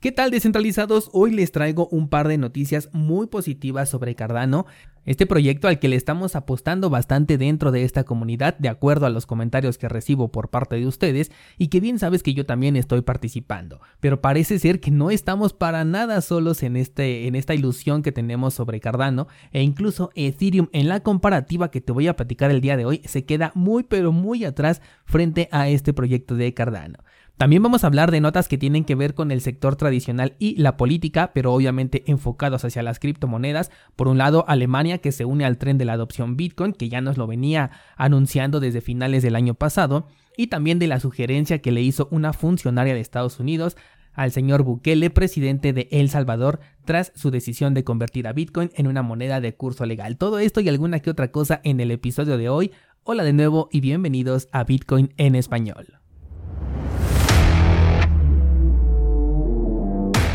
¿Qué tal descentralizados? Hoy les traigo un par de noticias muy positivas sobre Cardano, este proyecto al que le estamos apostando bastante dentro de esta comunidad de acuerdo a los comentarios que recibo por parte de ustedes y que bien sabes que yo también estoy participando, pero parece ser que no estamos para nada solos en, este, en esta ilusión que tenemos sobre Cardano e incluso Ethereum en la comparativa que te voy a platicar el día de hoy se queda muy pero muy atrás frente a este proyecto de Cardano. También vamos a hablar de notas que tienen que ver con el sector tradicional y la política, pero obviamente enfocados hacia las criptomonedas. Por un lado, Alemania que se une al tren de la adopción Bitcoin, que ya nos lo venía anunciando desde finales del año pasado, y también de la sugerencia que le hizo una funcionaria de Estados Unidos al señor Bukele, presidente de El Salvador, tras su decisión de convertir a Bitcoin en una moneda de curso legal. Todo esto y alguna que otra cosa en el episodio de hoy. Hola de nuevo y bienvenidos a Bitcoin en español.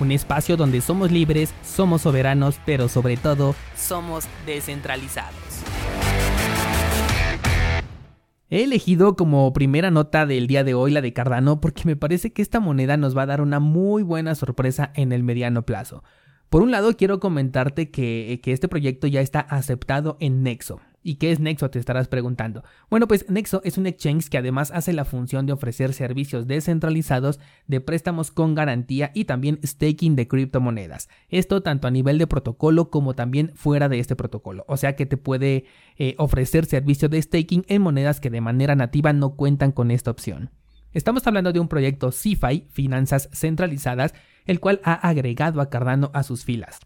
un espacio donde somos libres, somos soberanos, pero sobre todo somos descentralizados. He elegido como primera nota del día de hoy la de Cardano porque me parece que esta moneda nos va a dar una muy buena sorpresa en el mediano plazo. Por un lado quiero comentarte que, que este proyecto ya está aceptado en Nexo. ¿Y qué es Nexo? Te estarás preguntando. Bueno, pues Nexo es un exchange que además hace la función de ofrecer servicios descentralizados de préstamos con garantía y también staking de criptomonedas. Esto tanto a nivel de protocolo como también fuera de este protocolo. O sea que te puede eh, ofrecer servicio de staking en monedas que de manera nativa no cuentan con esta opción. Estamos hablando de un proyecto CeFi, Finanzas Centralizadas, el cual ha agregado a Cardano a sus filas.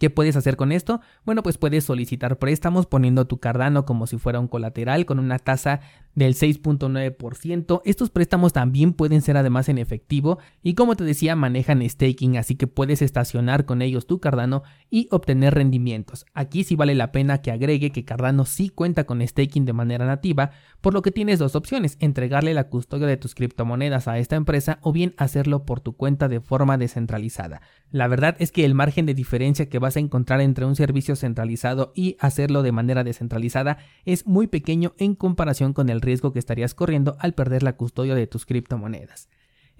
¿Qué puedes hacer con esto? Bueno, pues puedes solicitar préstamos poniendo tu Cardano como si fuera un colateral con una tasa del 6.9%. Estos préstamos también pueden ser además en efectivo y como te decía manejan staking, así que puedes estacionar con ellos tu Cardano y obtener rendimientos. Aquí sí vale la pena que agregue que Cardano sí cuenta con staking de manera nativa, por lo que tienes dos opciones, entregarle la custodia de tus criptomonedas a esta empresa o bien hacerlo por tu cuenta de forma descentralizada. La verdad es que el margen de diferencia que vas a encontrar entre un servicio centralizado y hacerlo de manera descentralizada es muy pequeño en comparación con el riesgo que estarías corriendo al perder la custodia de tus criptomonedas.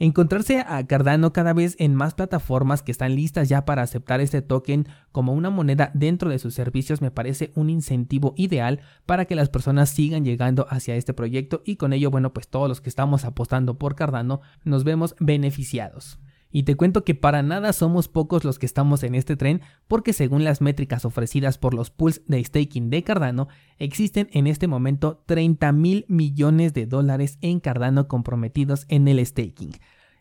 Encontrarse a Cardano cada vez en más plataformas que están listas ya para aceptar este token como una moneda dentro de sus servicios me parece un incentivo ideal para que las personas sigan llegando hacia este proyecto y con ello, bueno, pues todos los que estamos apostando por Cardano nos vemos beneficiados. Y te cuento que para nada somos pocos los que estamos en este tren porque según las métricas ofrecidas por los pools de staking de Cardano, existen en este momento 30 mil millones de dólares en Cardano comprometidos en el staking.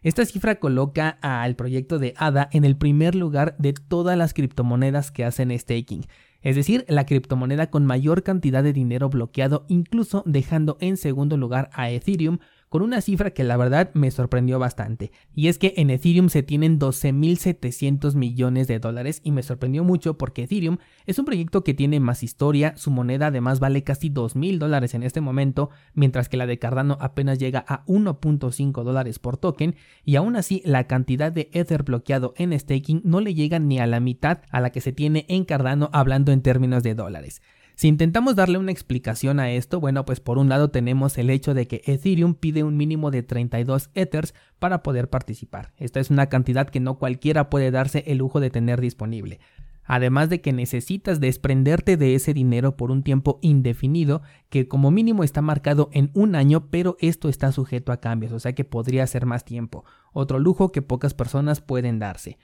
Esta cifra coloca al proyecto de ADA en el primer lugar de todas las criptomonedas que hacen staking, es decir, la criptomoneda con mayor cantidad de dinero bloqueado, incluso dejando en segundo lugar a Ethereum con una cifra que la verdad me sorprendió bastante. Y es que en Ethereum se tienen 12.700 millones de dólares y me sorprendió mucho porque Ethereum es un proyecto que tiene más historia, su moneda además vale casi 2.000 dólares en este momento, mientras que la de Cardano apenas llega a 1.5 dólares por token y aún así la cantidad de Ether bloqueado en staking no le llega ni a la mitad a la que se tiene en Cardano hablando en términos de dólares. Si intentamos darle una explicación a esto, bueno, pues por un lado tenemos el hecho de que Ethereum pide un mínimo de 32 Ethers para poder participar. Esta es una cantidad que no cualquiera puede darse el lujo de tener disponible. Además de que necesitas desprenderte de ese dinero por un tiempo indefinido, que como mínimo está marcado en un año, pero esto está sujeto a cambios, o sea que podría ser más tiempo. Otro lujo que pocas personas pueden darse.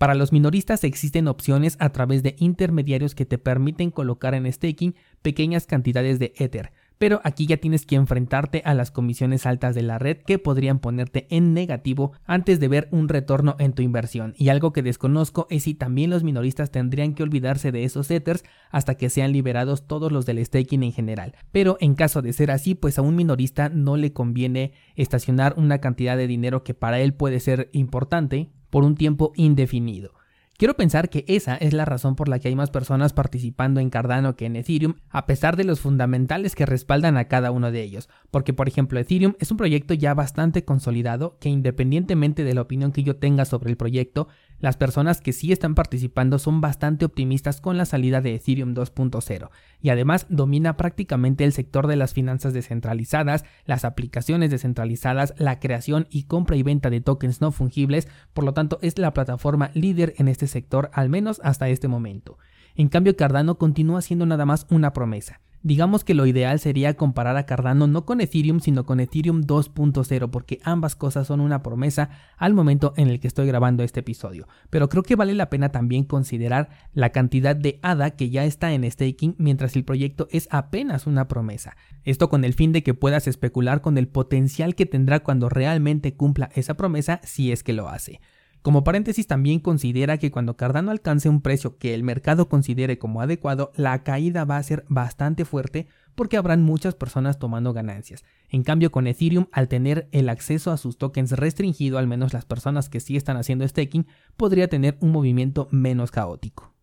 Para los minoristas existen opciones a través de intermediarios que te permiten colocar en staking pequeñas cantidades de Ether, pero aquí ya tienes que enfrentarte a las comisiones altas de la red que podrían ponerte en negativo antes de ver un retorno en tu inversión. Y algo que desconozco es si también los minoristas tendrían que olvidarse de esos Ethers hasta que sean liberados todos los del staking en general. Pero en caso de ser así, pues a un minorista no le conviene estacionar una cantidad de dinero que para él puede ser importante por un tiempo indefinido. Quiero pensar que esa es la razón por la que hay más personas participando en Cardano que en Ethereum, a pesar de los fundamentales que respaldan a cada uno de ellos. Porque, por ejemplo, Ethereum es un proyecto ya bastante consolidado que independientemente de la opinión que yo tenga sobre el proyecto, las personas que sí están participando son bastante optimistas con la salida de Ethereum 2.0 y además domina prácticamente el sector de las finanzas descentralizadas, las aplicaciones descentralizadas, la creación y compra y venta de tokens no fungibles, por lo tanto es la plataforma líder en este sector al menos hasta este momento. En cambio Cardano continúa siendo nada más una promesa. Digamos que lo ideal sería comparar a Cardano no con Ethereum, sino con Ethereum 2.0, porque ambas cosas son una promesa al momento en el que estoy grabando este episodio. Pero creo que vale la pena también considerar la cantidad de ADA que ya está en staking mientras el proyecto es apenas una promesa. Esto con el fin de que puedas especular con el potencial que tendrá cuando realmente cumpla esa promesa si es que lo hace. Como paréntesis también considera que cuando Cardano alcance un precio que el mercado considere como adecuado, la caída va a ser bastante fuerte porque habrán muchas personas tomando ganancias. En cambio con Ethereum, al tener el acceso a sus tokens restringido, al menos las personas que sí están haciendo staking, podría tener un movimiento menos caótico.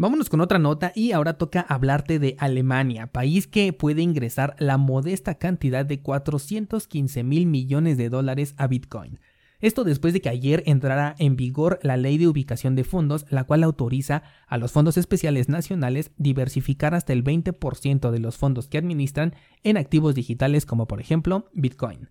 Vámonos con otra nota y ahora toca hablarte de Alemania, país que puede ingresar la modesta cantidad de 415 mil millones de dólares a Bitcoin. Esto después de que ayer entrara en vigor la ley de ubicación de fondos, la cual autoriza a los fondos especiales nacionales diversificar hasta el 20% de los fondos que administran en activos digitales como por ejemplo Bitcoin.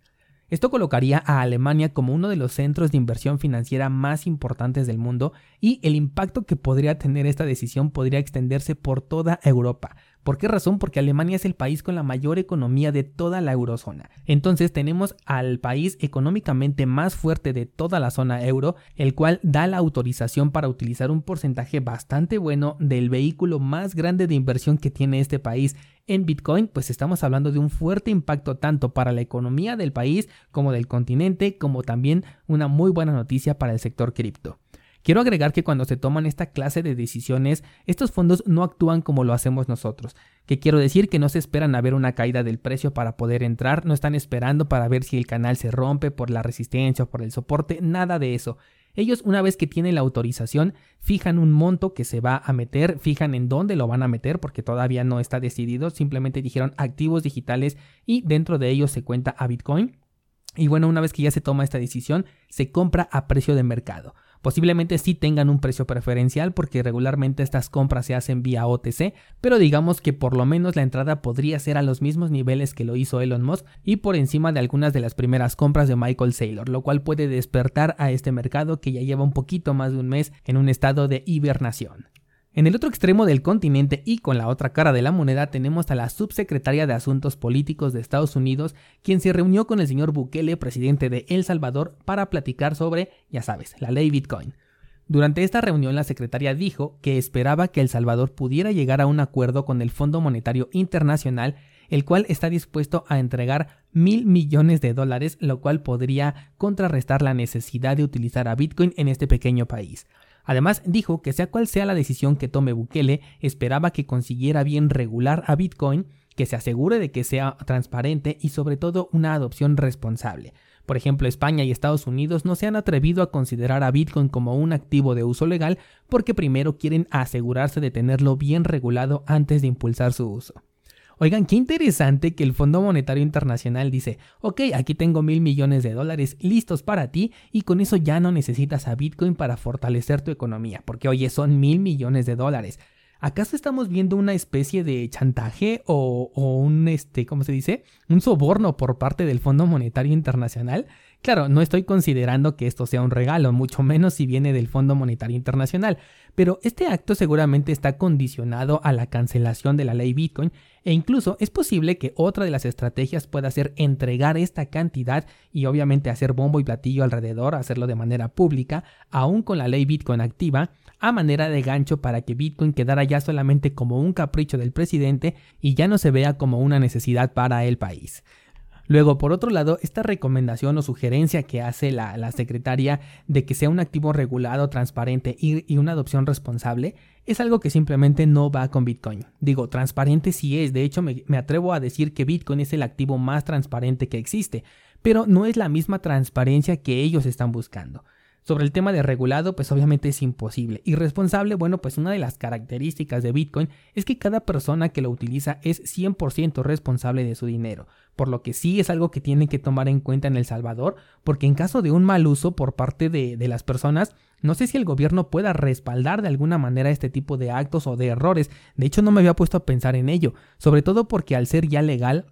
Esto colocaría a Alemania como uno de los centros de inversión financiera más importantes del mundo y el impacto que podría tener esta decisión podría extenderse por toda Europa, ¿Por qué razón? Porque Alemania es el país con la mayor economía de toda la eurozona. Entonces tenemos al país económicamente más fuerte de toda la zona euro, el cual da la autorización para utilizar un porcentaje bastante bueno del vehículo más grande de inversión que tiene este país en Bitcoin, pues estamos hablando de un fuerte impacto tanto para la economía del país como del continente, como también una muy buena noticia para el sector cripto. Quiero agregar que cuando se toman esta clase de decisiones, estos fondos no actúan como lo hacemos nosotros. Que quiero decir que no se esperan a ver una caída del precio para poder entrar, no están esperando para ver si el canal se rompe por la resistencia o por el soporte, nada de eso. Ellos una vez que tienen la autorización, fijan un monto que se va a meter, fijan en dónde lo van a meter porque todavía no está decidido, simplemente dijeron activos digitales y dentro de ellos se cuenta a Bitcoin. Y bueno, una vez que ya se toma esta decisión, se compra a precio de mercado. Posiblemente sí tengan un precio preferencial porque regularmente estas compras se hacen vía OTC, pero digamos que por lo menos la entrada podría ser a los mismos niveles que lo hizo Elon Musk y por encima de algunas de las primeras compras de Michael Saylor, lo cual puede despertar a este mercado que ya lleva un poquito más de un mes en un estado de hibernación. En el otro extremo del continente y con la otra cara de la moneda tenemos a la subsecretaria de Asuntos Políticos de Estados Unidos, quien se reunió con el señor Bukele, presidente de El Salvador, para platicar sobre, ya sabes, la ley Bitcoin. Durante esta reunión la secretaria dijo que esperaba que El Salvador pudiera llegar a un acuerdo con el Fondo Monetario Internacional, el cual está dispuesto a entregar mil millones de dólares, lo cual podría contrarrestar la necesidad de utilizar a Bitcoin en este pequeño país. Además, dijo que sea cual sea la decisión que tome Bukele, esperaba que consiguiera bien regular a Bitcoin, que se asegure de que sea transparente y sobre todo una adopción responsable. Por ejemplo, España y Estados Unidos no se han atrevido a considerar a Bitcoin como un activo de uso legal porque primero quieren asegurarse de tenerlo bien regulado antes de impulsar su uso. Oigan, qué interesante que el Fondo Monetario Internacional dice, ok, aquí tengo mil millones de dólares listos para ti y con eso ya no necesitas a Bitcoin para fortalecer tu economía, porque oye, son mil millones de dólares. ¿Acaso estamos viendo una especie de chantaje o, o, un, este, ¿cómo se dice? Un soborno por parte del Fondo Monetario Internacional? Claro, no estoy considerando que esto sea un regalo, mucho menos si viene del Fondo Monetario Internacional, pero este acto seguramente está condicionado a la cancelación de la ley Bitcoin e incluso es posible que otra de las estrategias pueda ser entregar esta cantidad y obviamente hacer bombo y platillo alrededor, hacerlo de manera pública, aún con la ley Bitcoin activa, a manera de gancho para que Bitcoin quedara ya solamente como un capricho del presidente y ya no se vea como una necesidad para el país. Luego, por otro lado, esta recomendación o sugerencia que hace la, secretaria de que sea un activo regulado, transparente y, una adopción responsable, es algo que simplemente no va con Bitcoin. Digo, transparente sí es, de hecho me, atrevo a decir que Bitcoin es el activo más transparente que existe, pero no es la misma transparencia que ellos están buscando. Sobre el tema de regulado, pues obviamente es imposible. Y responsable, bueno, pues una de las características de Bitcoin es que cada persona que lo utiliza es 100% responsable de su dinero. Por lo que sí es algo que tienen que tomar en cuenta en El Salvador, porque en caso de un mal uso por parte de, de las personas, no sé si el gobierno pueda respaldar de alguna manera este tipo de actos o de errores. De hecho, no me había puesto a pensar en ello, sobre todo porque al ser ya legal,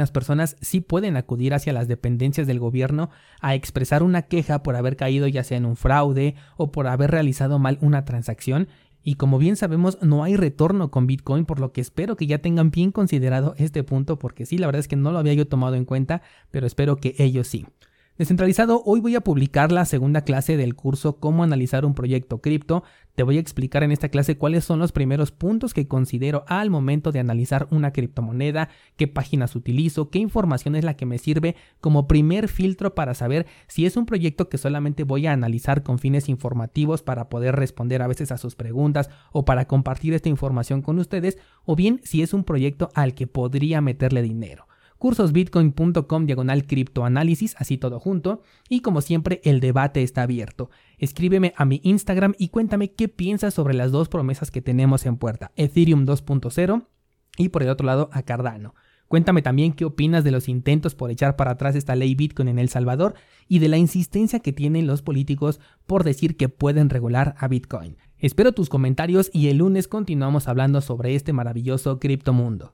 las personas sí pueden acudir hacia las dependencias del gobierno a expresar una queja por haber caído ya sea en un fraude o por haber realizado mal una transacción y como bien sabemos no hay retorno con Bitcoin por lo que espero que ya tengan bien considerado este punto porque sí la verdad es que no lo había yo tomado en cuenta pero espero que ellos sí. Descentralizado, hoy voy a publicar la segunda clase del curso Cómo analizar un proyecto cripto. Te voy a explicar en esta clase cuáles son los primeros puntos que considero al momento de analizar una criptomoneda, qué páginas utilizo, qué información es la que me sirve como primer filtro para saber si es un proyecto que solamente voy a analizar con fines informativos para poder responder a veces a sus preguntas o para compartir esta información con ustedes, o bien si es un proyecto al que podría meterle dinero cursosbitcoin.com diagonal criptoanálisis, así todo junto, y como siempre el debate está abierto. Escríbeme a mi Instagram y cuéntame qué piensas sobre las dos promesas que tenemos en puerta, Ethereum 2.0 y por el otro lado a Cardano. Cuéntame también qué opinas de los intentos por echar para atrás esta ley Bitcoin en El Salvador y de la insistencia que tienen los políticos por decir que pueden regular a Bitcoin. Espero tus comentarios y el lunes continuamos hablando sobre este maravilloso criptomundo.